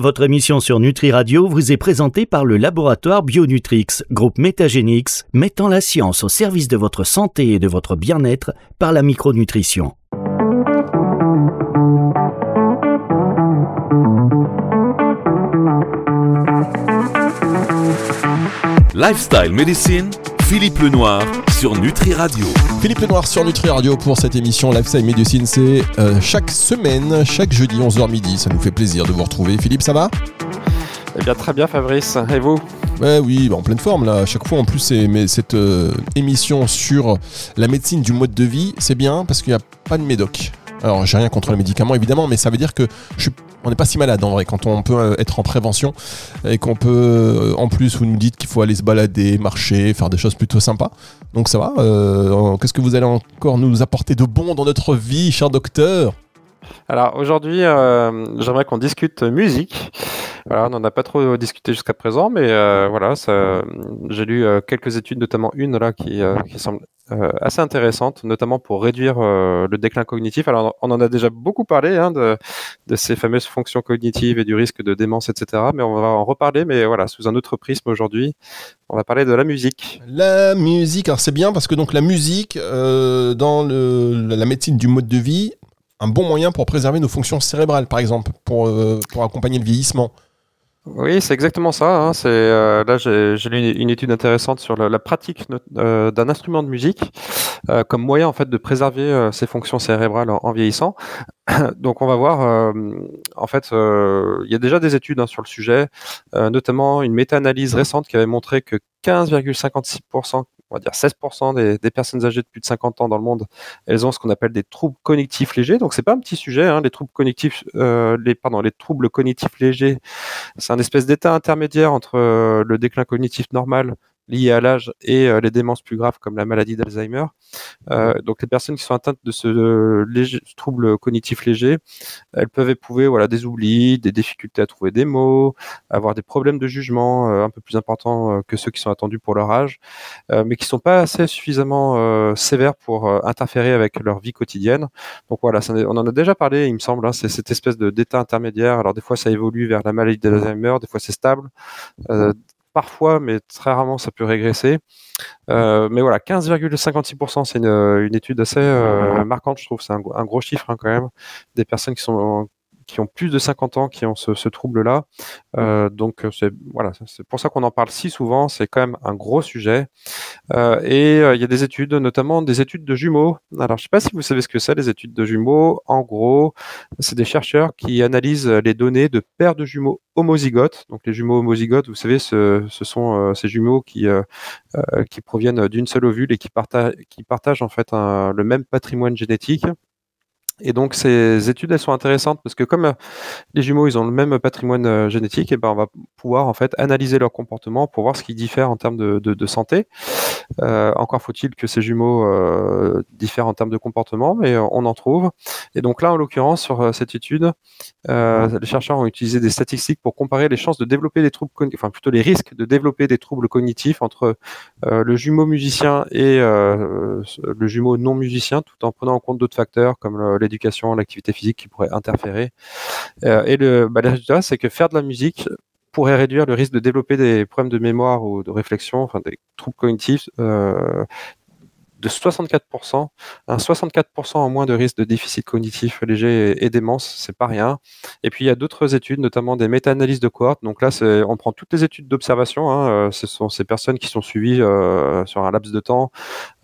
Votre émission sur Nutri Radio vous est présentée par le laboratoire Bionutrix, groupe Métagénix, mettant la science au service de votre santé et de votre bien-être par la micronutrition. Lifestyle Medicine, Philippe Lenoir sur Nutri Radio. Philippe Lenoir sur Nutri Radio pour cette émission Lifestyle Medicine. C'est euh, chaque semaine, chaque jeudi 11h midi. Ça nous fait plaisir de vous retrouver. Philippe, ça va? Eh bien, très bien, Fabrice. Et vous? Ouais, oui, bah, en pleine forme là. À chaque fois, en plus, c'est- mais cette euh, émission sur la médecine du mode de vie, c'est bien parce qu'il n'y a pas de médoc. Alors, j'ai rien contre les médicaments évidemment, mais ça veut dire que je suis- on n'est pas si malade en vrai quand on peut euh, être en prévention et qu'on peut, en plus, vous nous dites faut aller se balader, marcher, faire des choses plutôt sympas. Donc ça va. Euh, Qu'est-ce que vous allez encore nous apporter de bon dans notre vie, cher docteur? Alors, aujourd'hui, euh, j'aimerais qu'on discute musique. Voilà, on n'en a pas trop discuté jusqu'à présent, mais euh, voilà, j'ai lu euh, quelques études, notamment une là qui, qui semble assez intéressante, notamment pour réduire le déclin cognitif. Alors, on en a déjà beaucoup parlé hein, de, de ces fameuses fonctions cognitives et du risque de démence, etc. Mais on va en reparler, mais voilà, sous un autre prisme aujourd'hui. On va parler de la musique. La musique, alors c'est bien parce que donc la musique dans la médecine du mode de vie, un bon moyen pour préserver nos fonctions cérébrales, par exemple, pour, euh, pour accompagner le vieillissement. Oui, c'est exactement ça. hein. C'est euh, là j'ai lu une, étude intéressante sur la, pratique euh, d'un instrument de musique comme moyen en fait de préserver ses fonctions cérébrales en, vieillissant. Donc on va voir. en fait, il y a déjà des études hein, sur le sujet, notamment une méta-analyse récente qui avait montré que 15,56%, on va dire 16% des, personnes âgées de plus de 50 ans dans le monde, elles ont ce qu'on appelle des troubles cognitifs légers. Donc c'est pas un petit sujet. Hein, les troubles cognitifs, euh, pardon, les troubles cognitifs légers c'est un espèce d'état intermédiaire entre euh, le déclin cognitif normal lié à l'âge et euh, les démences plus graves comme la maladie d'Alzheimer. Euh, donc les personnes qui sont atteintes de ce euh, léger- trouble cognitif léger, elles peuvent éprouver voilà des oublis, des difficultés à trouver des mots, avoir des problèmes de jugement un peu plus importants que ceux qui sont attendus pour leur âge, mais qui sont pas assez suffisamment sévères pour interférer avec leur vie quotidienne. Donc voilà, on en a déjà parlé, il me semble, hein, c'est cette espèce de d'état intermédiaire. Alors des fois ça évolue vers la maladie d'Alzheimer, des fois c'est stable. Euh, parfois, mais très rarement, ça peut régresser. Euh, mais voilà, 15,56%, c'est une, une étude assez euh, marquante, je trouve. C'est un, gros- un gros chiffre hein, quand même. Des personnes qui sont qui ont plus de 50 ans qui ont ce, ce trouble-là. Euh, donc euh, c'est voilà, c'est pour ça qu'on en parle si souvent. C'est quand même un gros sujet. Euh, et il y a des études, notamment des études de jumeaux. Alors je sais pas si vous savez ce que c'est les études de jumeaux. En gros, c'est des chercheurs qui analysent les données de paires de jumeaux homozygotes. Donc les jumeaux homozygotes, vous savez, ce, ce sont ces jumeaux qui qui proviennent d'une seule ovule et qui partagent qui partagent en fait un- le même patrimoine génétique. Et donc ces études elles sont intéressantes parce que comme euh, les jumeaux ils ont le même patrimoine euh, génétique, et ben on va pouvoir en fait analyser leur comportement pour voir ce qui diffère en termes de, santé. Euh, encore faut-il que ces jumeaux diffèrent en termes de comportement, mais on en trouve. Et donc là en l'occurrence sur cette étude, les chercheurs ont utilisé des statistiques pour comparer les chances de développer des troubles, enfin plutôt les risques de développer des troubles cognitifs entre le jumeau musicien et le jumeau non musicien, tout en prenant en compte d'autres facteurs comme le- l'éducation, l'activité physique qui pourraient interférer. Euh, et le, bah, le résultat, c'est que faire de la musique pourrait réduire le risque de développer des problèmes de mémoire ou de réflexion, enfin des troubles cognitifs, euh, de 64%, un 64% en moins de risque de déficit cognitif léger et, et démence, c'est pas rien. Et puis il y a d'autres études, notamment des méta-analyses de cohortes. Donc là, on prend toutes les études d'observation. Hein, euh, ce sont ces personnes qui sont suivies sur un laps de temps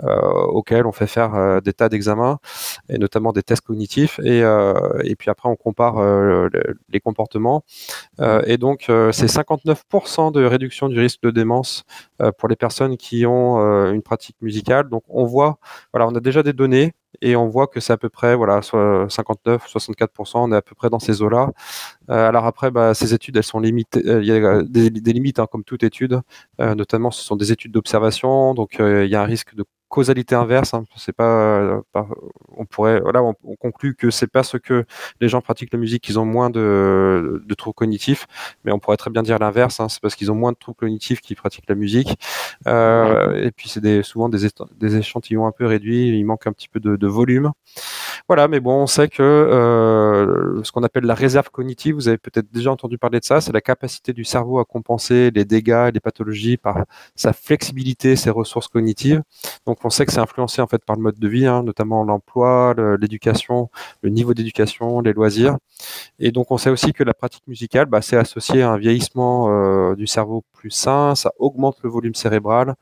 euh, auquel on fait faire des tas d'examens et notamment des tests cognitifs. Et, euh, et puis après, on compare euh, le- les comportements. Euh, et donc, c'est 59% de réduction du risque de démence pour les personnes qui ont une pratique musicale. Donc, on voit, voilà, on a déjà des données et on voit que c'est à peu près, voilà, soit 59, 64%, on est à peu près dans ces eaux-là. Euh, alors après, bah, ces études, elles sont limitées. Il y a des, limites, hein, comme toute étude. Notamment, ce sont des études d'observation, donc il y a un risque de causalité inverse. Hein. C'est pas, euh, pas- on pourrait, voilà, on, on conclut que c'est parce que les gens pratiquent la musique qu'ils ont moins de, de troubles cognitifs, mais on pourrait très bien dire l'inverse. Hein. C'est parce qu'ils ont moins de troubles cognitifs qu'ils pratiquent la musique. Euh, et puis c'est des, souvent des, échantillons un peu réduits. Il manque un petit peu de, de volume. Voilà, mais bon, on sait que euh, ce qu'on appelle la réserve cognitive, vous avez peut-être déjà entendu parler de ça, c'est la capacité du cerveau à compenser les dégâts et les pathologies par sa flexibilité, ses ressources cognitives. Donc on sait que c'est influencé en fait par le mode de vie, hein, notamment l'emploi, l'éducation, le, niveau d'éducation, les loisirs. Et donc on sait aussi que la pratique musicale, bah, c'est associé à un vieillissement euh, du cerveau plus sain, ça augmente le volume cérébral,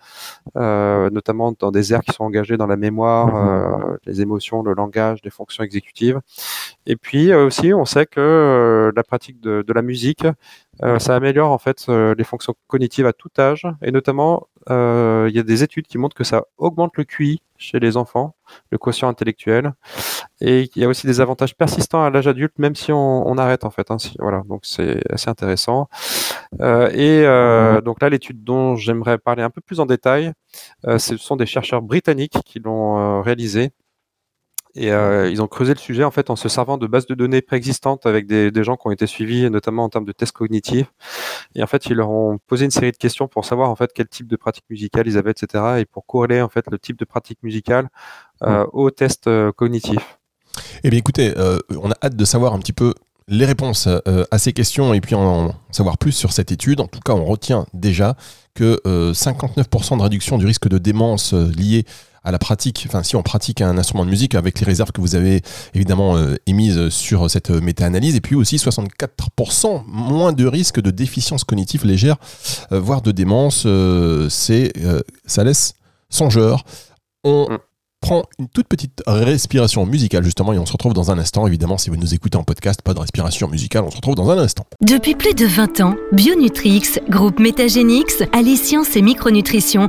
euh, notamment dans des aires qui sont engagées dans la mémoire, euh, les émotions, le langage, les fonctions exécutives. Et puis aussi, on sait que la pratique de, la musique, ça améliore en fait les fonctions cognitives à tout âge, et notamment il y a des études qui montrent que ça augmente le QI chez les enfants, le quotient intellectuel. Et il y a aussi des avantages persistants à l'âge adulte, même si on, arrête en fait. Hein, voilà, donc c'est assez intéressant. Euh, et euh, donc là, l'étude dont j'aimerais parler un peu plus en détail, euh, ce sont des chercheurs britanniques qui l'ont réalisée. Et ils ont creusé le sujet en fait en se servant de bases de données préexistantes avec des, des, gens qui ont été suivis, notamment en termes de tests cognitifs. Et en fait, ils leur ont posé une série de questions pour savoir en fait quel type de pratique musicale ils avaient, etc. Et pour corréler en fait le type de pratique musicale euh, aux tests cognitifs. Eh bien écoutez, euh, on a hâte de savoir un petit peu les réponses euh, à ces questions et puis en savoir plus sur cette étude. En tout cas, on retient déjà que 59% euh, de réduction du risque de démence lié à la pratique, enfin si on pratique un instrument de musique avec les réserves que vous avez évidemment émises sur cette méta-analyse, et puis aussi 64% moins de risque de déficience cognitive légère, voire de démence, c'est ça laisse songeur. On mm prend une toute petite respiration musicale justement et on se retrouve dans un instant. Évidemment, si vous nous écoutez en podcast, pas de respiration musicale, on se retrouve dans un instant. Depuis plus de 20 ans, Bionutrix, groupe Métagénix, allie science et micronutrition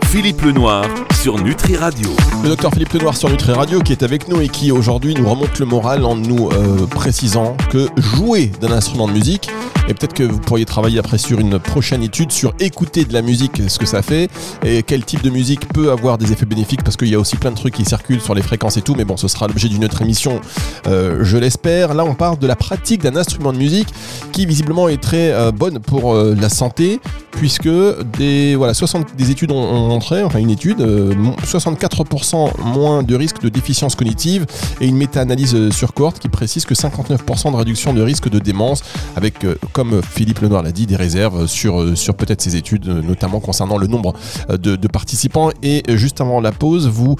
Philippe Lenoir sur Nutri Radio. Le docteur Philippe Lenoir sur Nutri Radio qui est avec nous et qui aujourd'hui nous remonte le moral en nous euh, précisant que jouer d'un instrument de musique, et peut-être que vous pourriez travailler après sur une prochaine étude sur écouter de la musique, ce que ça fait, et quel type de musique peut avoir des effets bénéfiques, parce qu'il y a aussi plein de trucs qui circulent sur les fréquences et tout, mais bon, ce sera l'objet d'une autre émission, euh, je l'espère. Là, on parle de la pratique d'un instrument de musique qui visiblement est très euh, bonne pour la santé, puisque des, voilà, 60, des études ont enfin une étude, 64% euh, moins de risque de déficience cognitive et une méta-analyse euh, sur cohorte qui précise que 59% de réduction de risque de démence avec, euh, comme Philippe Lenoir l'a dit, des réserves sur, sur peut-être ces études, notamment concernant le nombre de, participants. Et juste avant la pause, vous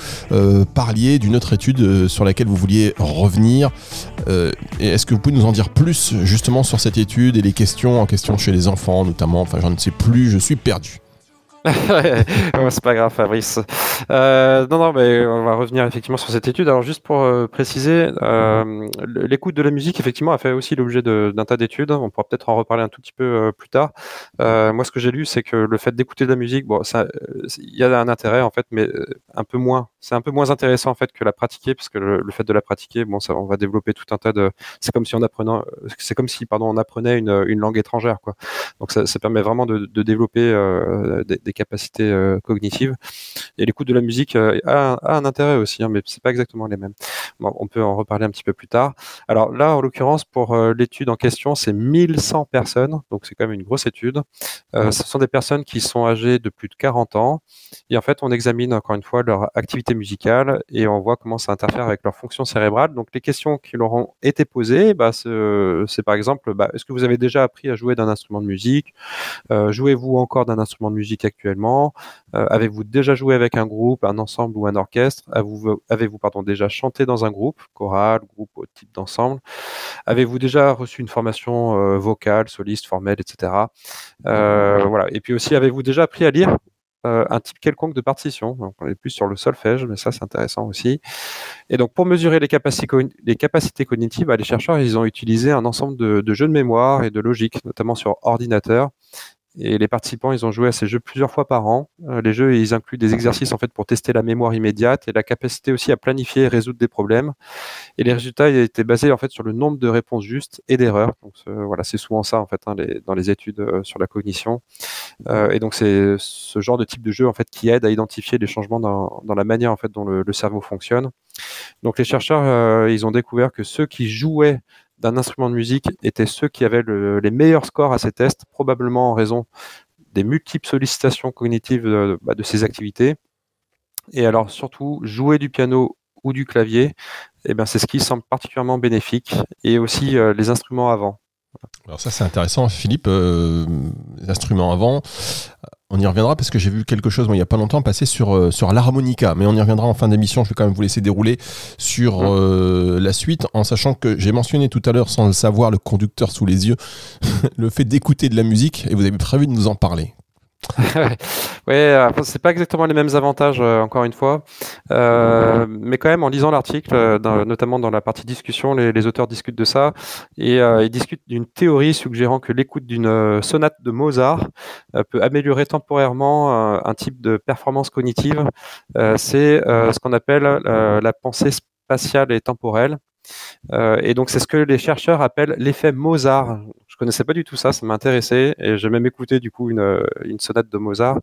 parliez d'une autre étude sur laquelle vous vouliez revenir. Est-ce que vous pouvez nous en dire plus justement sur cette étude et les questions en question chez les enfants notamment? Enfin, j'en ne sais plus, je suis perdu. c'est pas grave, Fabrice. Euh, non, non, mais on va revenir effectivement sur cette étude. Alors, juste pour euh, préciser, euh, l'écoute de la musique, effectivement, a fait aussi l'objet d'un tas d'études. On pourra peut-être en reparler un tout petit peu plus tard. Moi, ce que j'ai lu, c'est que le fait d'écouter de la musique, bon, ça, il y a un intérêt en fait, mais un peu moins. C'est un peu moins intéressant en fait que la pratiquer, parce que le, fait de la pratiquer, bon, ça, on va développer tout un tas de. C'est comme si on apprenait, c'est comme si, pardon, on apprenait une, langue étrangère, quoi. Donc, ça, permet vraiment de, développer des, des capacités euh, cognitives. Et l'écoute de la musique euh, a, un intérêt aussi, hein, mais c'est pas exactement les mêmes. on peut en reparler un petit peu plus tard. Alors là, en l'occurrence, pour euh, l'étude en question, c'est 1100 personnes, donc c'est quand même une grosse étude. ce sont des personnes qui sont âgées de plus de 40 ans. Et en fait, on examine encore une fois leur activité musicale et on voit comment ça interfère avec leur fonction cérébrale. Donc les questions qui leur ont été posées, bah, c'est par exemple, bah, est-ce que vous avez déjà appris à jouer d'un instrument de musique? Jouez-vous encore d'un instrument de musique actuel actuellement? Euh, Avez-vous déjà joué avec un groupe, un ensemble ou un orchestre? Avez-vous pardon, déjà chanté dans un groupe, chorale, groupe, autre type d'ensemble? Avez-vous déjà reçu une formation euh, vocale, soliste, formelle, etc. Euh, voilà. Et puis aussi, avez-vous déjà appris à lire un type quelconque de partition. On est plus sur le solfège, mais ça c'est intéressant aussi. Et donc pour mesurer les capacités, cognitives, bah, les chercheurs ont utilisé un ensemble de, jeux de mémoire et de logique, notamment sur ordinateur, et les participants, ils ont joué à ces jeux plusieurs fois par an. Euh, les jeux, ils incluent des exercices en fait pour tester la mémoire immédiate et la capacité aussi à planifier et résoudre des problèmes. Et les résultats étaient basés en fait sur le nombre de réponses justes et d'erreurs. Donc voilà, c'est souvent ça en fait hein, dans les études euh, sur la cognition. Euh, et donc c'est ce genre de type de jeu en fait qui aide à identifier les changements dans, dans la manière en fait dont le, le cerveau fonctionne. Donc les chercheurs, ils ont découvert que ceux qui jouaient d'un instrument de musique étaient ceux qui avaient les meilleurs scores à ces tests, probablement en raison des multiples sollicitations cognitives de, bah, ces activités. Et alors surtout, jouer du piano ou du clavier, eh ben, c'est ce qui semble particulièrement bénéfique, et aussi euh, les instruments avant. Alors ça c'est intéressant Philippe, euh, les instruments avant, on y reviendra parce que j'ai vu quelque chose il n'y a pas longtemps passer sur, euh, sur l'harmonica, mais on y reviendra en fin d'émission. Je vais quand même vous laisser dérouler sur euh, la suite en sachant que j'ai mentionné tout à l'heure, sans le savoir, le conducteur sous les yeux, le fait d'écouter de la musique et vous avez prévu de nous en parler. Ouais, c'est pas exactement les mêmes avantages, euh, encore une fois. Euh, mais quand même, en lisant l'article, euh, notamment dans la partie discussion, les, auteurs discutent de ça. Et ils discutent d'une théorie suggérant que l'écoute d'une sonate de Mozart peut améliorer temporairement un type de performance cognitive. c'est ce qu'on appelle la pensée spatiale et temporelle. et donc, c'est ce que les chercheurs appellent l'effet Mozart connaissais pas du tout ça, ça m'a intéressé et j'ai même écouté du coup une, une sonate de Mozart.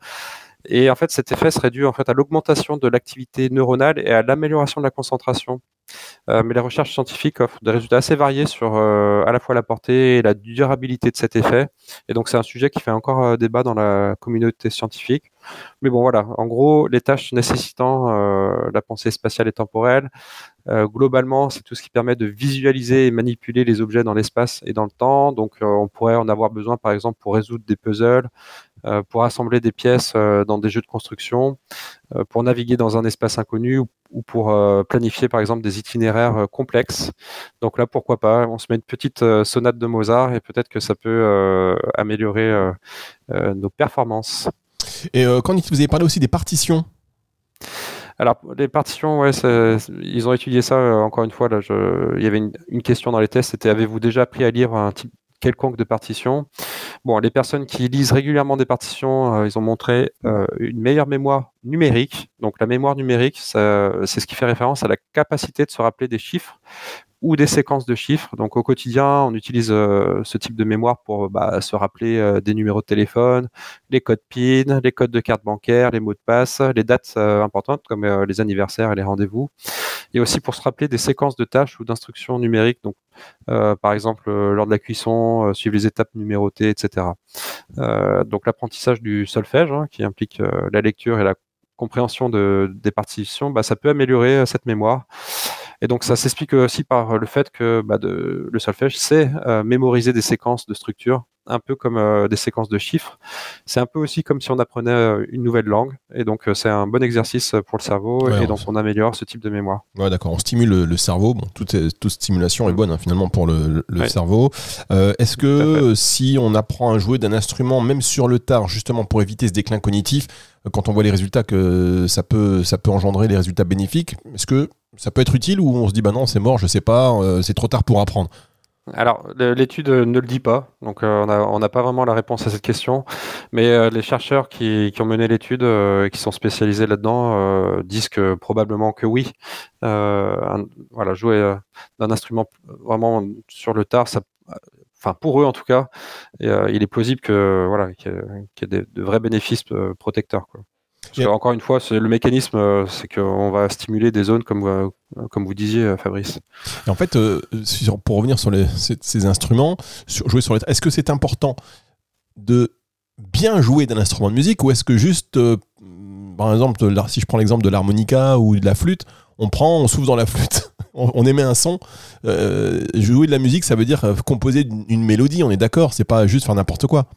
Et en fait, cet effet serait dû en fait à l'augmentation de l'activité neuronale et à l'amélioration de la concentration. Euh, mais les recherches scientifiques offrent des résultats assez variés sur euh, à la fois la portée et la durabilité de cet effet. Et donc, c'est un sujet qui fait encore euh, débat dans la communauté scientifique. Mais bon, voilà. En gros, les tâches nécessitant la pensée spatiale et temporelle, globalement, c'est tout ce qui permet de visualiser et manipuler les objets dans l'espace et dans le temps. Donc, on pourrait en avoir besoin, par exemple, pour résoudre des puzzles, pour assembler des pièces euh, dans des jeux de construction, euh, pour naviguer dans un espace inconnu ou, pour planifier par exemple des itinéraires complexes. Donc là, pourquoi pas On se met une petite sonate de Mozart et peut-être que ça peut améliorer nos performances. Et quand vous avez parlé aussi des partitions alors, les partitions, ouais, ils ont étudié ça encore une fois. Là, je, il y avait une, une question dans les tests, c'était avez-vous déjà appris à lire un type quelconque de partition les personnes qui lisent régulièrement des partitions, euh, ils ont montré euh, une meilleure mémoire numérique. Donc la mémoire numérique, c'est ce qui fait référence à la capacité de se rappeler des chiffres ou des séquences de chiffres. Donc au quotidien, on utilise euh, ce type de mémoire pour bah, se rappeler des numéros de téléphone, les codes PIN, les codes de carte bancaire, les mots de passe, les dates importantes comme les anniversaires et les rendez-vous. Et aussi pour se rappeler des séquences de tâches ou d'instructions numériques. Donc euh, par exemple euh, lors de la cuisson, euh, suivre les étapes numérotées, etc. donc l'apprentissage du solfège, hein, qui implique la lecture et la compréhension de, des partitions, bah, ça peut améliorer cette mémoire. Et donc ça s'explique aussi par le fait que bah, le solfège sait mémoriser des séquences de structures un peu comme euh, des séquences de chiffres. C'est un peu aussi comme si on apprenait euh, une nouvelle langue. Et donc, euh, c'est un bon exercice pour le cerveau. et donc, on améliore ce type de mémoire. Ouais, d'accord. On stimule le, cerveau. Bon, toute, toute stimulation est bonne hein, finalement pour le, cerveau. Est-ce que si on apprend à jouer d'un instrument, même sur le tard, justement pour éviter ce déclin cognitif, quand on voit les résultats que ça peut, ça peut engendrer les résultats bénéfiques, est-ce que ça peut être utile ou on se dit bah non, c'est mort, je sais pas, c'est trop tard pour apprendre? Alors, l'étude ne le dit pas, donc euh, on n'a pas vraiment la réponse à cette question, mais euh, les chercheurs qui, ont mené l'étude euh, et qui sont spécialisés là-dedans disent que probablement que oui. voilà, jouer d'un instrument vraiment sur le tard, enfin pour eux en tout cas, il est plausible que qu'il y ait, de vrais bénéfices protecteurs. Encore une fois, le mécanisme, euh, c'est qu'on va stimuler des zones comme, euh, comme vous disiez, euh, Fabrice. Et en fait, pour revenir sur ces, instruments, jouer sur est-ce que c'est important de bien jouer d'un instrument de musique ou est-ce que juste, par exemple, si je prends l'exemple de l'harmonica ou de la flûte, on prend, on souffle dans la flûte, on, émet un son. jouer de la musique, ça veut dire composer une mélodie, on est d'accord, c'est pas juste faire n'importe quoi.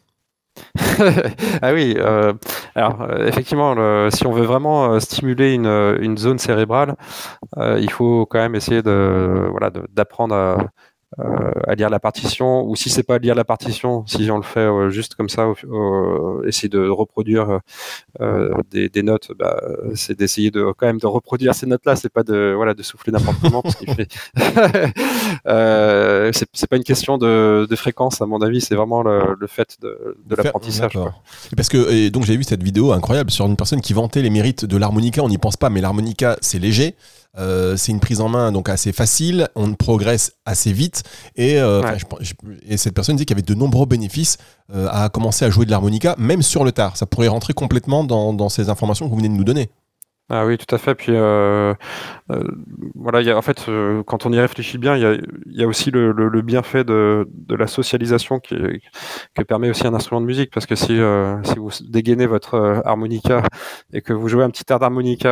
ah oui, euh, alors euh, effectivement, si on veut vraiment euh, stimuler une, zone cérébrale, il faut quand même essayer de voilà d'apprendre à à lire la partition, ou si c'est pas à lire la partition, si on le fait juste comme ça, essayer de reproduire des, des, notes, bah, c'est d'essayer de quand même de reproduire ces notes-là. C'est pas de voilà de souffler n'importe comment parce qu'il fait. c'est pas une question de, de, fréquence à mon avis, c'est vraiment le, le fait de, de l'apprentissage. Parce que et donc j'ai vu cette vidéo incroyable sur une personne qui vantait les mérites de l'harmonica. On n'y pense pas, mais l'harmonica c'est léger. Euh, c'est une prise en main donc assez facile, on progresse assez vite et, euh, et cette personne dit qu'il y avait de nombreux bénéfices euh, à commencer à jouer de l'harmonica, même sur le tard. Ça pourrait rentrer complètement dans, dans ces informations que vous venez de nous donner. Ah oui, tout à fait. Puis euh, euh, voilà, y a, en fait, euh, quand on y réfléchit bien, il y a, y a, aussi le, le, le bienfait de, de, la socialisation qui, que permet aussi un instrument de musique. Parce que si, euh, si vous dégainez votre harmonica et que vous jouez un petit air d'harmonica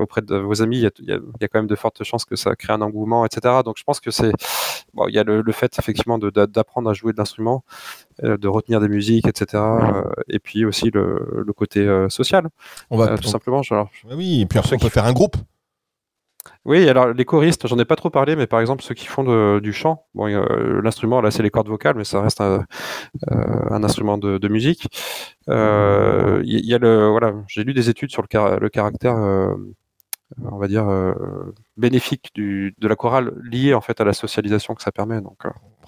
auprès de vos amis, il y, a, y a, quand même de fortes chances que ça crée un engouement, etc. Donc je pense que c'est bon, il y a le, le fait effectivement d'apprendre à jouer de l'instrument, de retenir des musiques, etc. et puis aussi le, le côté social. On va tout simplement. Genre, oui, et puis on peut faire un groupe. Oui, alors les choristes, j'en ai pas trop parlé, mais par exemple ceux qui font de, du chant, bon, euh, l'instrument là c'est les cordes vocales, mais ça reste un, euh, un instrument de, de musique. Il euh, y, y, a le, voilà, j'ai lu des études sur le, le caractère, euh, on va dire bénéfique du, de la chorale liée en fait à la socialisation que ça permet. Donc,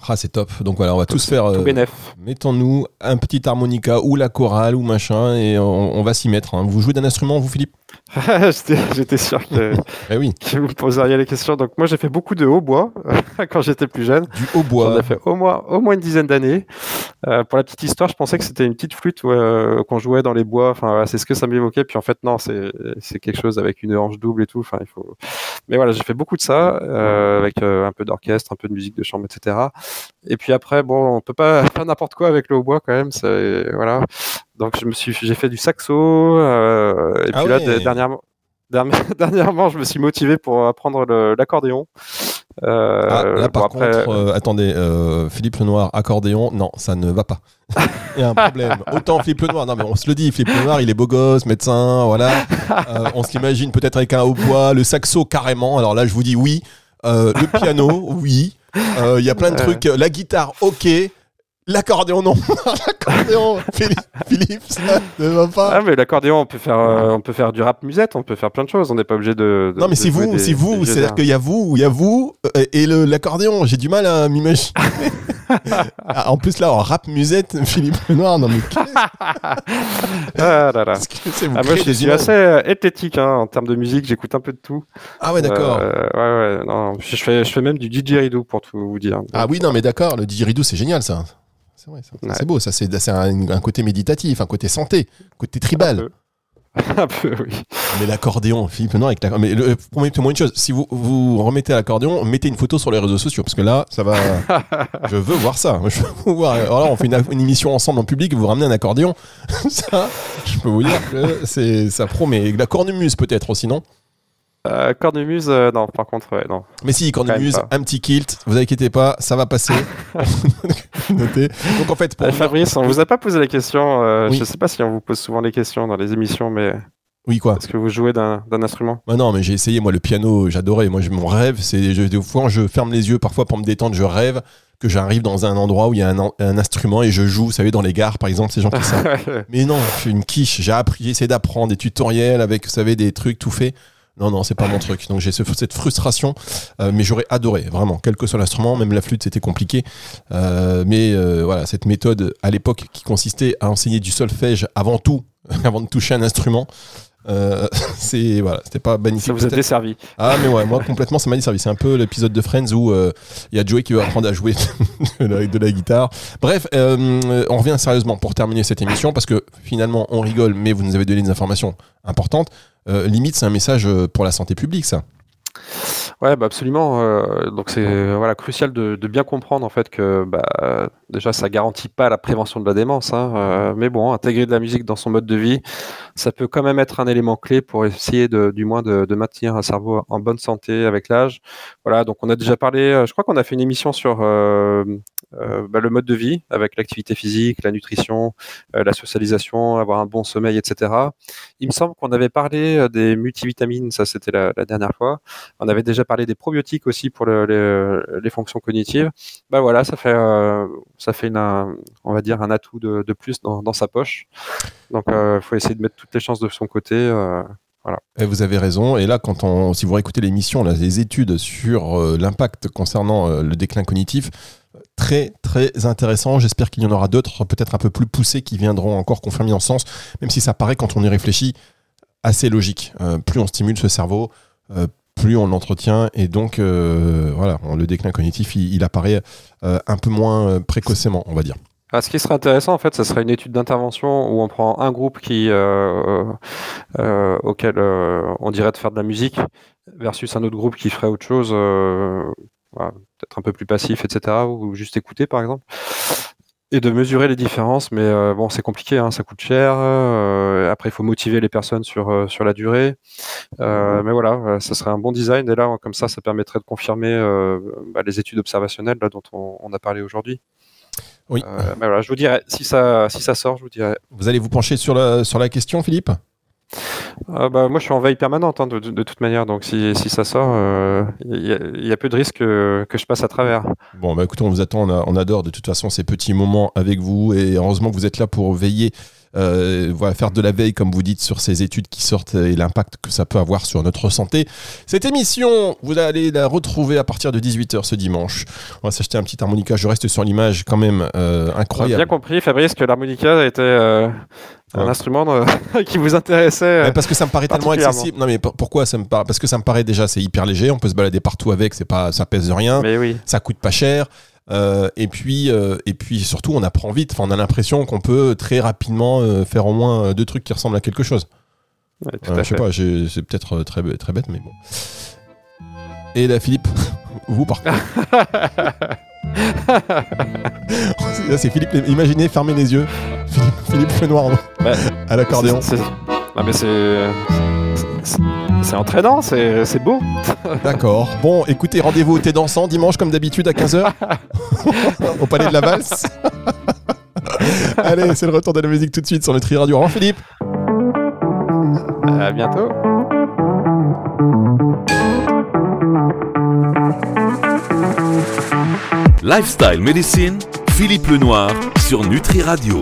ah, c'est top. Donc voilà, on va tous faire. Euh, Mettons-nous un petit harmonica ou la chorale ou machin et on, on va s'y mettre. Hein. Vous jouez d'un instrument, vous, Philippe? J'étais sûr que, eh oui. que, vous poseriez les questions. Donc moi, j'ai fait beaucoup de hautbois quand j'étais plus jeune. Du hautbois. J'en ai fait au moins, au moins une dizaine d'années. Euh, pour la petite histoire, je pensais que c'était une petite flûte euh, qu'on jouait dans les bois. Enfin, c'est ce que ça m'évoquait. Puis en fait, non, c'est quelque chose avec une hanche double et tout. Enfin, il faut. Mais voilà, j'ai fait beaucoup de ça euh, avec un peu d'orchestre, un peu de musique de chambre, etc. Et puis après, bon, on peut pas faire n'importe quoi avec le hautbois quand même. Voilà. Donc je me suis, j'ai fait du saxo. Euh, et ah puis là, dernièrement, dernièrement, je me suis motivé pour apprendre l'accordéon. Euh, ah, là, par contre, euh, attendez, euh, Philippe Lenoir, accordéon, non, ça ne va pas. il y a un problème. Autant Philippe Lenoir, non, mais on se le dit, Philippe Lenoir, il est beau gosse, médecin, voilà. On s'imagine peut-être avec un hautbois, le saxo carrément. Alors là, je vous dis oui. Le piano, oui. Il y a plein de trucs. La guitare, ok. L'accordéon, non. l'accordéon, Philippe, ça ne va pas. Ah, mais l'accordéon, on peut faire, euh, on peut faire du rap musette, on peut faire plein de choses. On n'est pas obligé de, de, Non, mais c'est vous, c'est vous. C'est-à-dire qu'il y a vous, il y a vous euh, et l'accordéon. J'ai du mal à m'imaginer. ah, en plus, là, en rap musette, Philippe Noir, non, mais ah là là. Que ah, moi, je suis assez euh, esthétique hein, en termes de musique. J'écoute un peu de tout. Ah ouais, d'accord. Euh, ouais, ouais. Non, je fais, je fais même du didgeridoo pour tout vous dire. Ah oui, non, mais d'accord. Le didgeridoo, c'est génial, ça. C'est beau, ça c'est un, un, côté méditatif, un côté santé, côté tribal. Un peu, oui. Mais l'accordéon, Philippe, non, avec la... Mais le, promettez-moi une chose, si vous, vous remettez l'accordéon, mettez une photo sur les réseaux sociaux, parce que là, ça va. je veux voir ça. Je veux voir. Alors là, on fait une, une, émission ensemble en public, vous ramenez un accordéon. ça, je peux vous dire que ça promet. La cornemuse, peut-être aussi, non? Euh, cornemuse, euh, non, par contre, ouais, non. Mais si, cornemuse, un petit kilt, vous inquiétez pas, ça va passer. Notez. Donc en fait, pour euh, Fabrice, on vous a pas posé la question. Euh, oui. Je sais pas si on vous pose souvent les questions dans les émissions, mais. Oui, quoi? Est-ce que vous jouez d'un instrument? Bah Non, mais j'ai essayé, moi, le piano, j'adorais. Moi, mon rêve, c'est. Des fois, je ferme les yeux parfois pour me détendre, je rêve que j'arrive dans un endroit où il y a un, un, instrument et je joue, vous savez, dans les gares, par exemple, ces gens qui savent. mais non, je suis une quiche. J'ai appris, j'ai essayé d'apprendre des tutoriels avec, vous savez, des trucs tout faits. Non, non, c'est pas mon truc. Donc j'ai ce, cette frustration, euh, mais j'aurais adoré, vraiment, quel que soit l'instrument, même la flûte, c'était compliqué. Euh, mais euh, voilà, cette méthode à l'époque qui consistait à enseigner du solfège avant tout, avant de toucher un instrument, euh, c'est voilà, c'était pas magnifique. Ça vous a desservi. Ah mais ouais, moi complètement ça m'a desservi. C'est un peu l'épisode de Friends où il y a Joey qui veut apprendre à jouer de, la, de la guitare. Bref, euh, on revient sérieusement pour terminer cette émission parce que finalement on rigole, mais vous nous avez donné des informations importantes. Euh, limite, c'est un message pour la santé publique, ça. Ouais, bah absolument. donc c'est voilà crucial de, de, bien comprendre en fait que bah, déjà, ça garantit pas la prévention de la démence, hein, mais bon, intégrer de la musique dans son mode de vie, ça peut quand même être un élément clé pour essayer de, du moins de, maintenir un cerveau en bonne santé avec l'âge. Voilà, donc on a déjà parlé, je crois qu'on a fait une émission sur euh, bah, le mode de vie avec l'activité physique, la nutrition, euh, la socialisation, avoir un bon sommeil, etc. Il me semble qu'on avait parlé euh, des multivitamines, ça c'était la, dernière fois. On avait déjà parlé des probiotiques aussi pour les, fonctions cognitives. Bah voilà, ça fait ça fait une, on va dire un atout de, plus dans, sa poche. Donc il faut essayer de mettre toutes les chances de son côté. Voilà. Et vous avez raison. Et là, quand on, si vous réécoutez l'émission, les études sur l'impact concernant le déclin cognitif, très très intéressant. J'espère qu'il y en aura d'autres, peut-être un peu plus poussés, qui viendront encore confirmer en sens, même si ça paraît, quand on y réfléchit, assez logique. Euh, plus on stimule ce cerveau, euh, plus on l'entretient, et donc euh, voilà, le déclin cognitif, il, apparaît un peu moins précocement, on va dire. Ah, ce qui serait intéressant, en fait, ce serait une étude d'intervention où on prend un groupe qui, auquel on dirait de faire de la musique versus un autre groupe qui ferait autre chose peut-être un peu plus passif, etc., ou juste écouter par exemple, et de mesurer les différences. Mais euh, bon, c'est compliqué, hein, ça coûte cher. Euh, après, il faut motiver les personnes sur, euh, sur la durée. mais voilà, ça serait un bon design. Et là, comme ça, ça permettrait de confirmer bah, les études observationnelles là, dont on, a parlé aujourd'hui. Oui. mais voilà, je vous dirai, si ça, si ça sort, je vous dirai. Vous allez vous pencher sur la, sur la question, Philippe? Ah bah, moi, je suis en veille permanente hein, de, toute manière, donc si, ça sort, il euh, y, a peu de risques que, je passe à travers. Bon, bah écoutez, on vous attend, on, adore de toute façon ces petits moments avec vous, et heureusement que vous êtes là pour veiller euh, voilà, faire de la veille, comme vous dites, sur ces études qui sortent et l'impact que ça peut avoir sur notre santé. Cette émission, vous allez la retrouver à partir de 18h ce dimanche. On va s'acheter un petit harmonica. Je reste sur l'image quand même euh, incroyable. J'ai bien compris, Fabrice, que l'harmonica était euh, un instrument qui vous intéressait. parce que ça me paraît tellement accessible. Non, mais pourquoi ça me paraît Parce que ça me paraît déjà, c'est hyper léger. On peut se balader partout avec. C'est pas, ça pèse rien. Mais oui. Ça coûte pas cher. Euh, et puis euh, et puis surtout on apprend vite. Enfin, on a l'impression qu'on peut très rapidement euh, faire au moins deux trucs qui ressemblent à quelque chose. je sais pas, c'est peut-être très très bête, mais bon. Et là, Philippe, vous par contre. c'est Philippe. Imaginez, fermez les yeux. Philippe, Philippe Fenoir à l'accordéon. C'est c'est entraînant, c'est beau. D'accord. Bon, écoutez, rendez-vous au thé dansant dimanche comme d'habitude à 15h au palais de la valse. Allez, c'est le retour de la musique tout de suite sur le Tri Radio. Au Philippe. À bientôt. Lifestyle Medicine, Philippe Lenoir sur Nutri Radio.